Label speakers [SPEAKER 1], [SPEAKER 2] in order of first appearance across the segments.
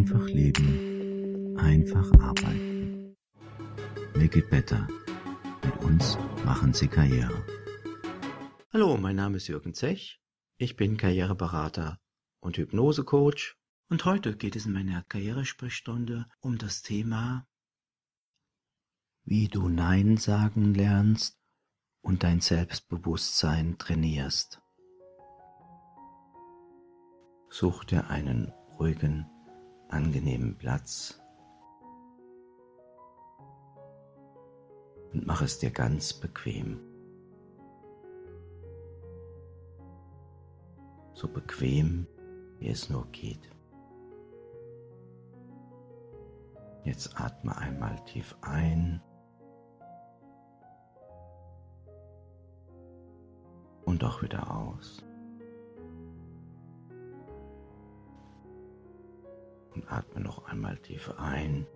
[SPEAKER 1] Einfach leben, einfach arbeiten. Make it better. Mit uns machen Sie Karriere.
[SPEAKER 2] Hallo, mein Name ist Jürgen Zech. Ich bin Karriereberater und Hypnosecoach. Und heute geht es in meiner Karrieresprechstunde um das Thema, wie du Nein sagen lernst und dein Selbstbewusstsein trainierst. Such dir einen ruhigen, angenehmen Platz und mach es dir ganz bequem. So bequem, wie es nur geht. Jetzt atme einmal tief ein und auch wieder aus. Und atme noch einmal tief ein.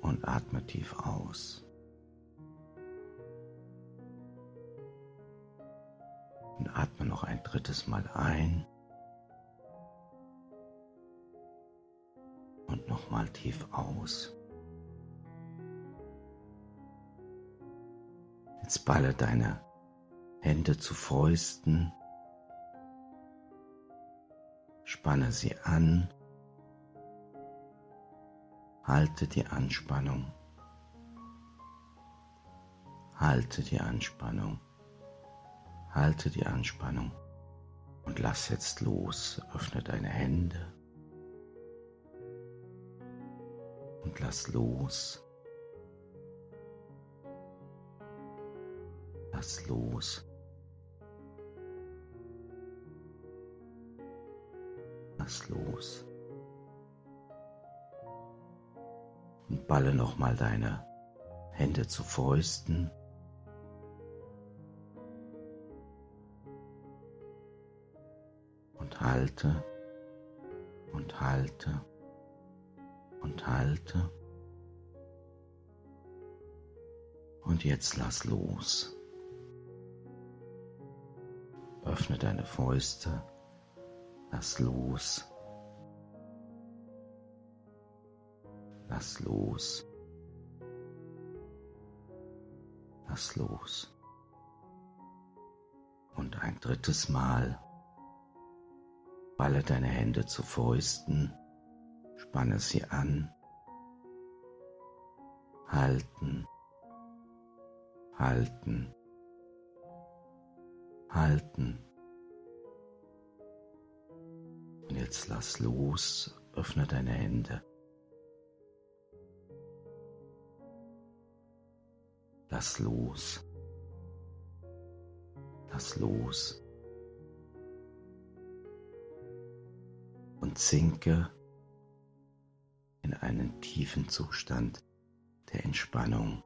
[SPEAKER 2] Und atme tief aus. Und atme noch ein drittes Mal ein. Und nochmal tief aus. Jetzt balle deine Hände zu Fäusten Spanne sie an. Halte die Anspannung. Halte die Anspannung. Halte die Anspannung. Und lass jetzt los. Öffne deine Hände. Und lass los. Lass los. Lass los. Und balle nochmal deine Hände zu Fäusten. Und halte und halte und halte. Und jetzt lass los. Öffne deine Fäuste Lass los. Lass los. Lass los. Und ein drittes Mal. Balle deine Hände zu Fäusten, spanne sie an. Halten, halten, halten. Jetzt lass los, öffne deine Hände. Lass los. Lass los. Und sinke in einen tiefen Zustand der Entspannung.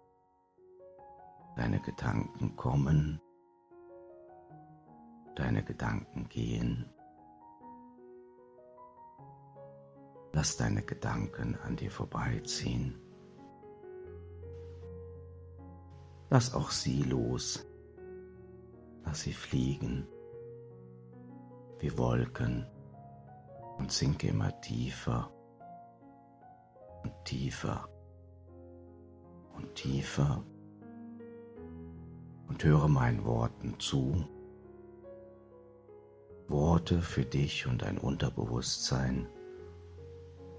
[SPEAKER 2] Deine Gedanken kommen, deine Gedanken gehen. Lass deine Gedanken an dir vorbeiziehen. Lass auch sie los. Lass sie fliegen wie Wolken und sinke immer tiefer und tiefer und tiefer und höre meinen Worten zu. Worte für dich und dein Unterbewusstsein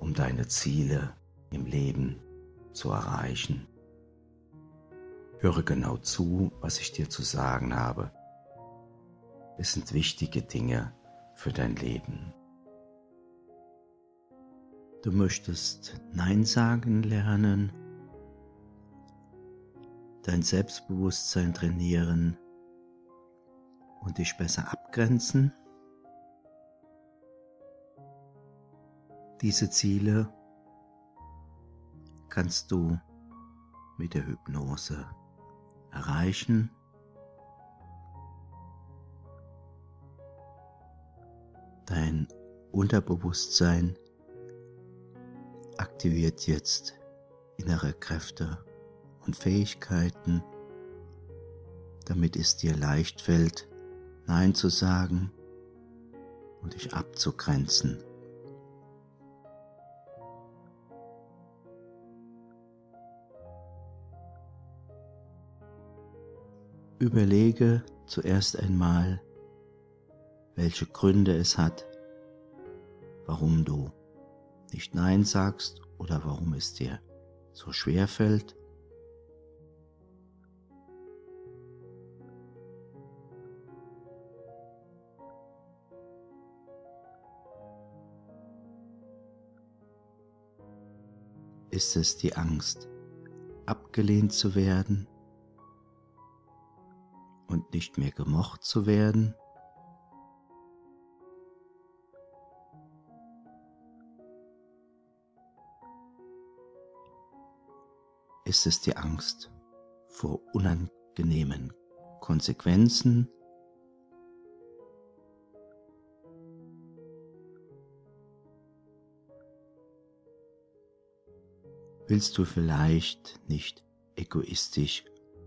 [SPEAKER 2] um deine Ziele im Leben zu erreichen. Höre genau zu, was ich dir zu sagen habe. Es sind wichtige Dinge für dein Leben. Du möchtest Nein sagen lernen, dein Selbstbewusstsein trainieren und dich besser abgrenzen. Diese Ziele kannst du mit der Hypnose erreichen. Dein Unterbewusstsein aktiviert jetzt innere Kräfte und Fähigkeiten, damit es dir leicht fällt, Nein zu sagen und dich abzugrenzen. Überlege zuerst einmal, welche Gründe es hat, warum du nicht Nein sagst oder warum es dir so schwer fällt. Ist es die Angst, abgelehnt zu werden und nicht mehr gemocht zu werden? Ist es die Angst vor unangenehmen Konsequenzen? Willst du vielleicht nicht egoistisch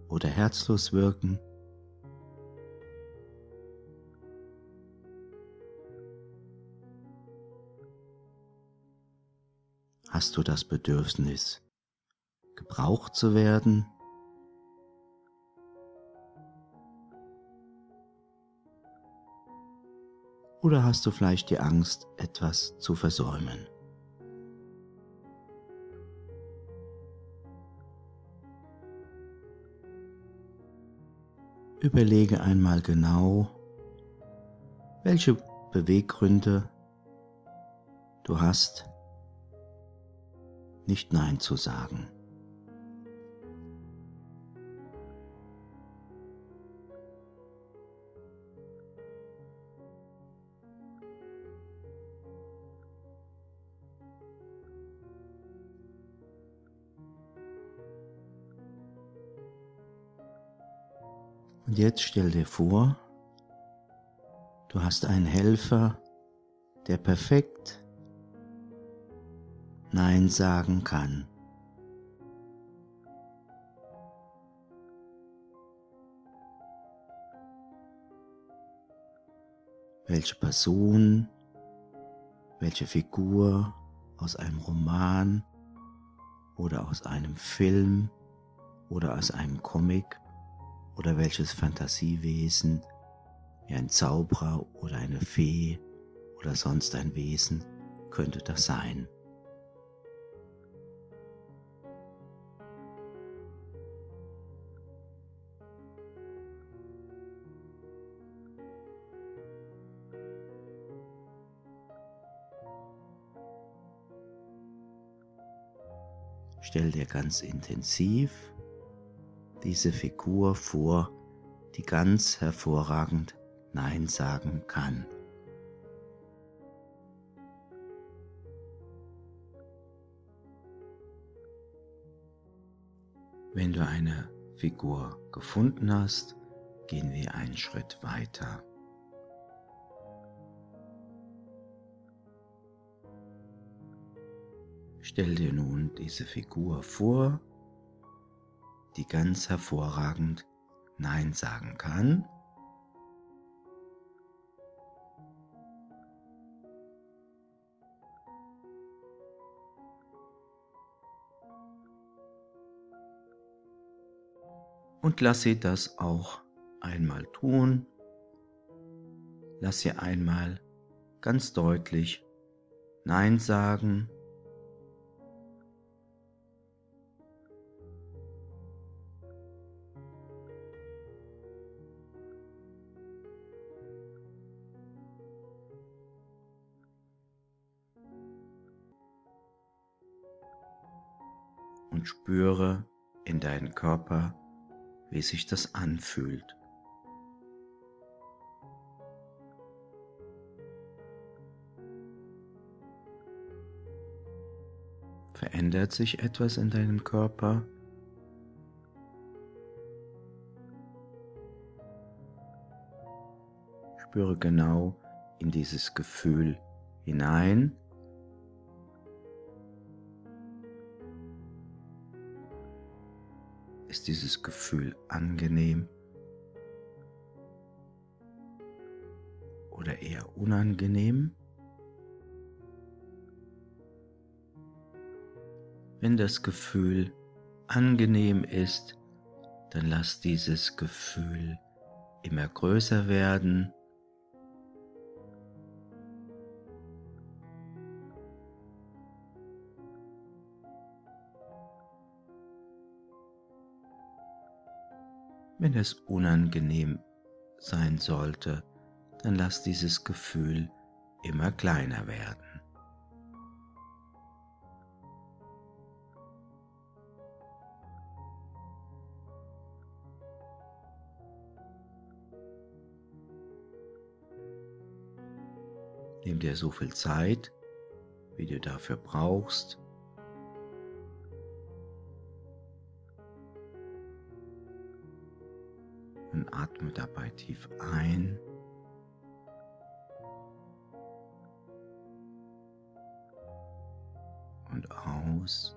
[SPEAKER 2] oder herzlos wirken? Hast du das Bedürfnis, gebraucht zu werden? Oder hast du vielleicht die Angst, etwas zu versäumen? Überlege einmal genau, welche Beweggründe du hast, nicht Nein zu sagen. Und jetzt stell dir vor, du hast einen Helfer, der perfekt Nein sagen kann. Welche Person, welche Figur aus einem Roman oder aus einem Film oder aus einem Comic oder welches Fantasiewesen wie ein Zauberer oder eine Fee oder sonst ein Wesen könnte das sein. Stell dir ganz intensiv diese Figur vor, die ganz hervorragend Nein sagen kann. Wenn du eine Figur gefunden hast, gehen wir einen Schritt weiter. Stell dir nun diese Figur vor, die ganz hervorragend Nein sagen kann. Und lass sie das auch einmal tun. Lass sie einmal ganz deutlich Nein sagen und spüre in deinen Körper, wie sich das anfühlt. Verändert sich etwas in deinem Körper? Spüre genau in dieses Gefühl hinein ist dieses Gefühl angenehm oder eher unangenehm? Wenn das Gefühl angenehm ist, dann lass dieses Gefühl immer größer werden. Wenn es unangenehm sein sollte, dann lass dieses Gefühl immer kleiner werden. Nimm dir so viel Zeit, wie du dafür brauchst. Und atme dabei tief ein. Und aus.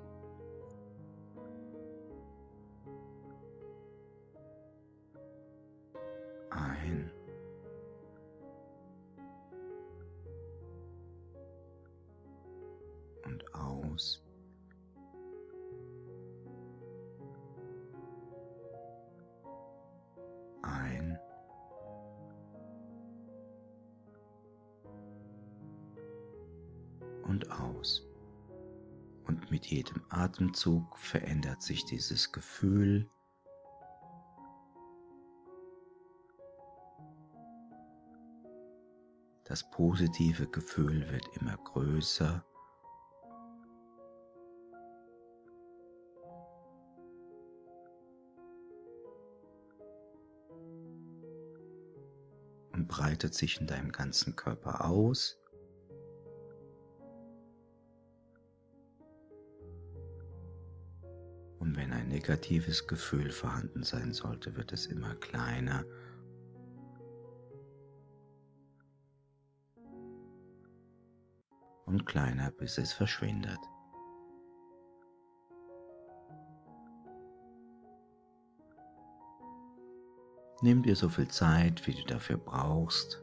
[SPEAKER 2] Und aus. Und mit jedem Atemzug verändert sich dieses Gefühl. Das positive Gefühl wird immer größer und breitet sich in deinem ganzen Körper aus. Und wenn ein negatives Gefühl vorhanden sein sollte, wird es immer kleiner. Und kleiner, bis es verschwindet. Nimm dir so viel Zeit, wie du dafür brauchst.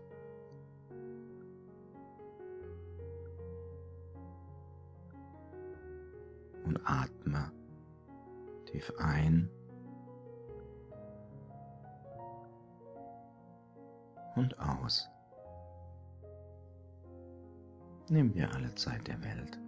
[SPEAKER 2] Und atme tief ein und aus. Nimm dir alle Zeit der Welt.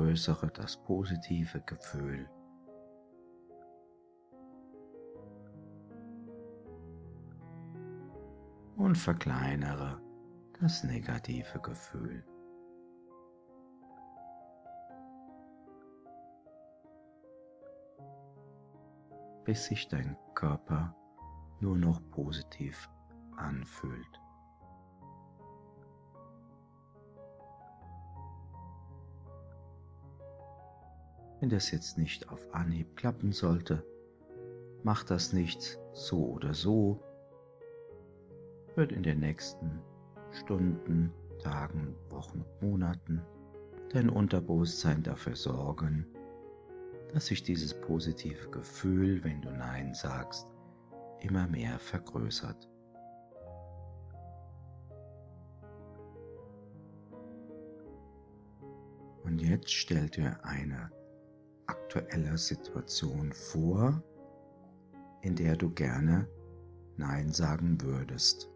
[SPEAKER 2] Vergrößere das positive Gefühl. Und verkleinere das negative Gefühl. bis sich dein Körper nur noch positiv anfühlt. Wenn das jetzt nicht auf Anhieb klappen sollte, mach das nicht so oder so, wird in den nächsten Stunden, Tagen, Wochen, Monaten dein Unterbewusstsein dafür sorgen, dass sich dieses positive Gefühl, wenn du Nein sagst, immer mehr vergrößert. Und jetzt stell dir eine aktueller Situation vor, in der du gerne Nein sagen würdest.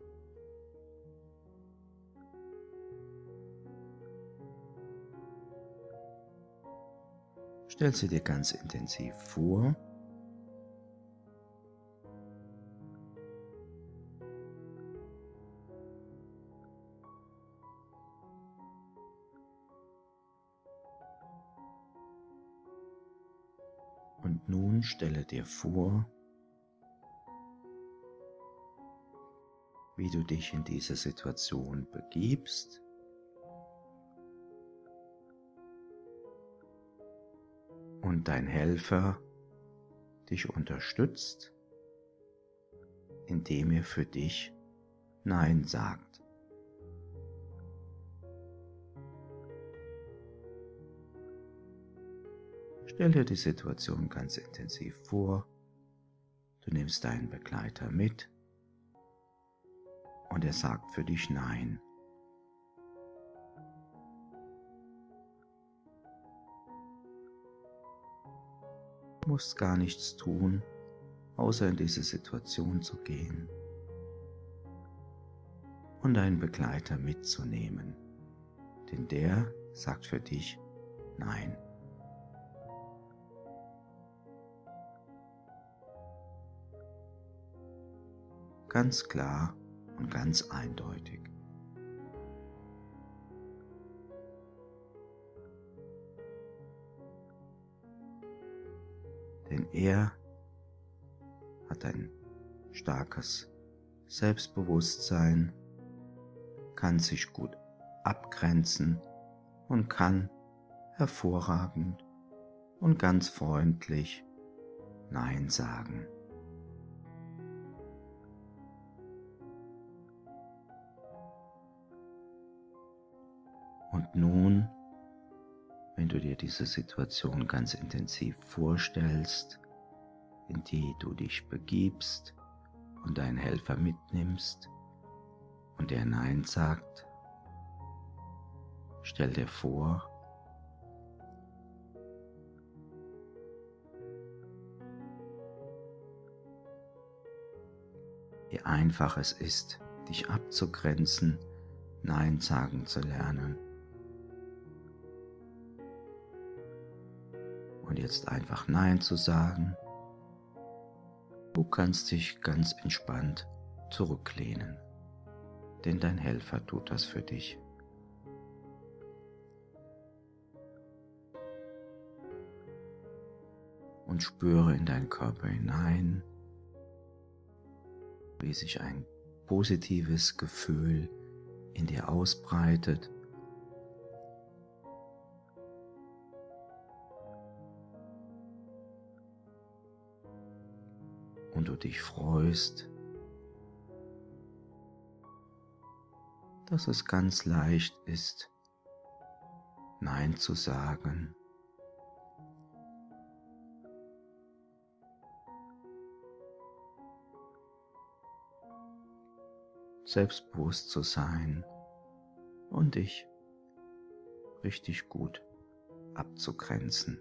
[SPEAKER 2] Stell sie dir ganz intensiv vor Und nun stelle dir vor, wie du dich in diese Situation begibst. Und dein Helfer dich unterstützt indem ihr für dich Nein sagt. Stell dir die Situation ganz intensiv vor. Du nimmst deinen Begleiter mit und er sagt für dich Nein. Du musst gar nichts tun, außer in diese Situation zu gehen und deinen Begleiter mitzunehmen, denn der sagt für dich Nein. Ganz klar und ganz eindeutig. Denn er hat ein starkes Selbstbewusstsein, kann sich gut abgrenzen und kann hervorragend und ganz freundlich Nein sagen. Und nun, wenn du dir diese Situation ganz intensiv vorstellst, in die du dich begibst und deinen Helfer mitnimmst und er Nein sagt, stell dir vor, wie einfach es ist, dich abzugrenzen, Nein sagen zu lernen und jetzt einfach Nein zu sagen. Du kannst dich ganz entspannt zurücklehnen, denn dein Helfer tut das für dich. Und spüre in deinen Körper hinein, wie sich ein positives Gefühl in dir ausbreitet du dich freust, dass es ganz leicht ist, Nein zu sagen. Selbstbewusst zu sein und dich richtig gut abzugrenzen.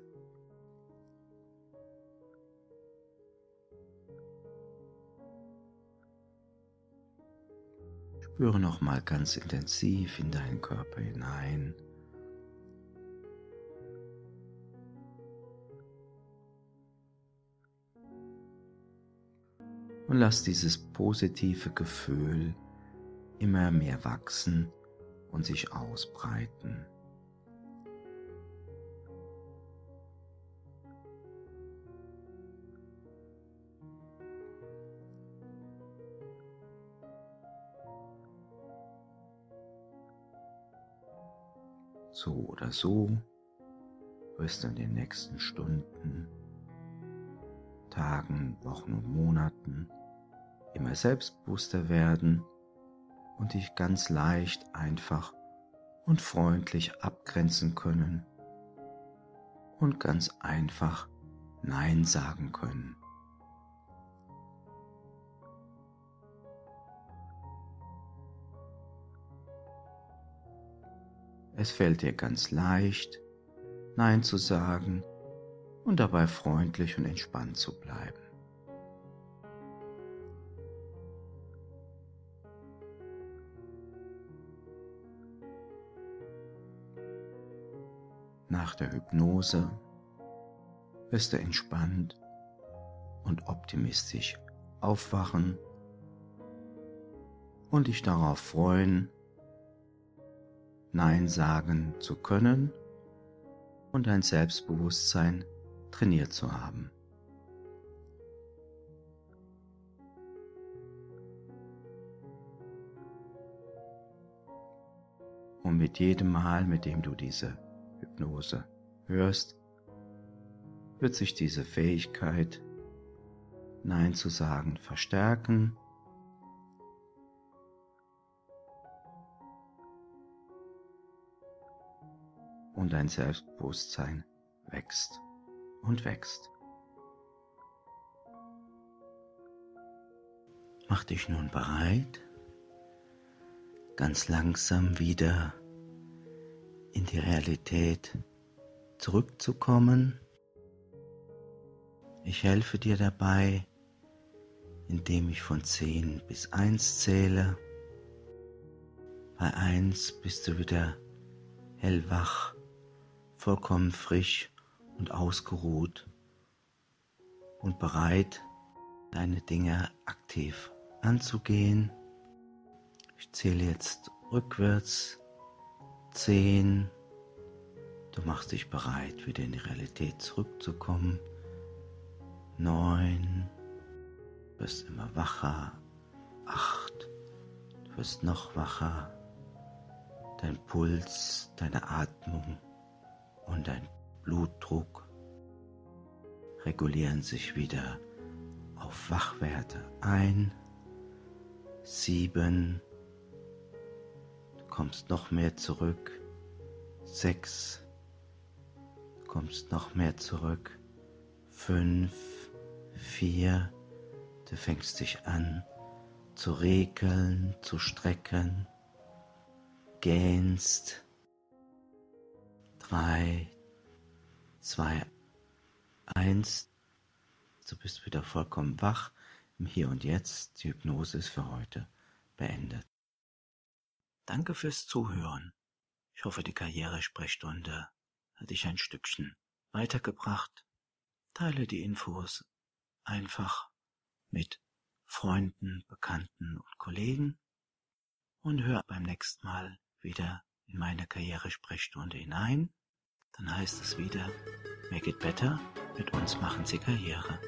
[SPEAKER 2] Spüre nochmal ganz intensiv in deinen Körper hinein. Und lass dieses positive Gefühl immer mehr wachsen und sich ausbreiten. So oder so wirst du in den nächsten Stunden, Tagen, Wochen und Monaten immer selbstbewusster werden und dich ganz leicht, einfach und freundlich abgrenzen können und ganz einfach Nein sagen können. Es fällt dir ganz leicht, Nein zu sagen und dabei freundlich und entspannt zu bleiben. Nach der Hypnose wirst du entspannt und optimistisch aufwachen und dich darauf freuen, Nein sagen zu können und dein Selbstbewusstsein trainiert zu haben. Und mit jedem Mal, mit dem du diese Hypnose hörst, wird sich diese Fähigkeit, Nein zu sagen, verstärken und dein Selbstbewusstsein wächst und wächst. Mach dich nun bereit, ganz langsam wieder in die Realität zurückzukommen. Ich helfe dir dabei, indem ich von 10 bis 1 zähle. Bei 1 bist du wieder hellwach, vollkommen frisch und ausgeruht und bereit, deine Dinge aktiv anzugehen. Ich zähle jetzt rückwärts. 10. Du machst dich bereit, wieder in die Realität zurückzukommen. 9 wirst immer wacher. Acht, du wirst noch wacher. Dein Puls, deine Atmung und dein Blutdruck regulieren sich wieder auf Wachwerte ein. Sieben, du kommst noch mehr zurück. Sechs, du kommst noch mehr zurück. Fünf, vier, Du fängst dich an zu regeln, zu strecken, gähnst. Drei, zwei, eins. Du bist wieder vollkommen wach im Hier und Jetzt. Die Hypnose ist für heute beendet. Danke fürs Zuhören. Ich hoffe, die Karrieresprechstunde hat dich ein Stückchen weitergebracht. Teile die Infos einfach mit Freunden, Bekannten und Kollegen und hör beim nächsten Mal wieder in meine Karrieresprechstunde hinein. Dann heißt es wieder, Make it better, mit uns machen Sie Karriere.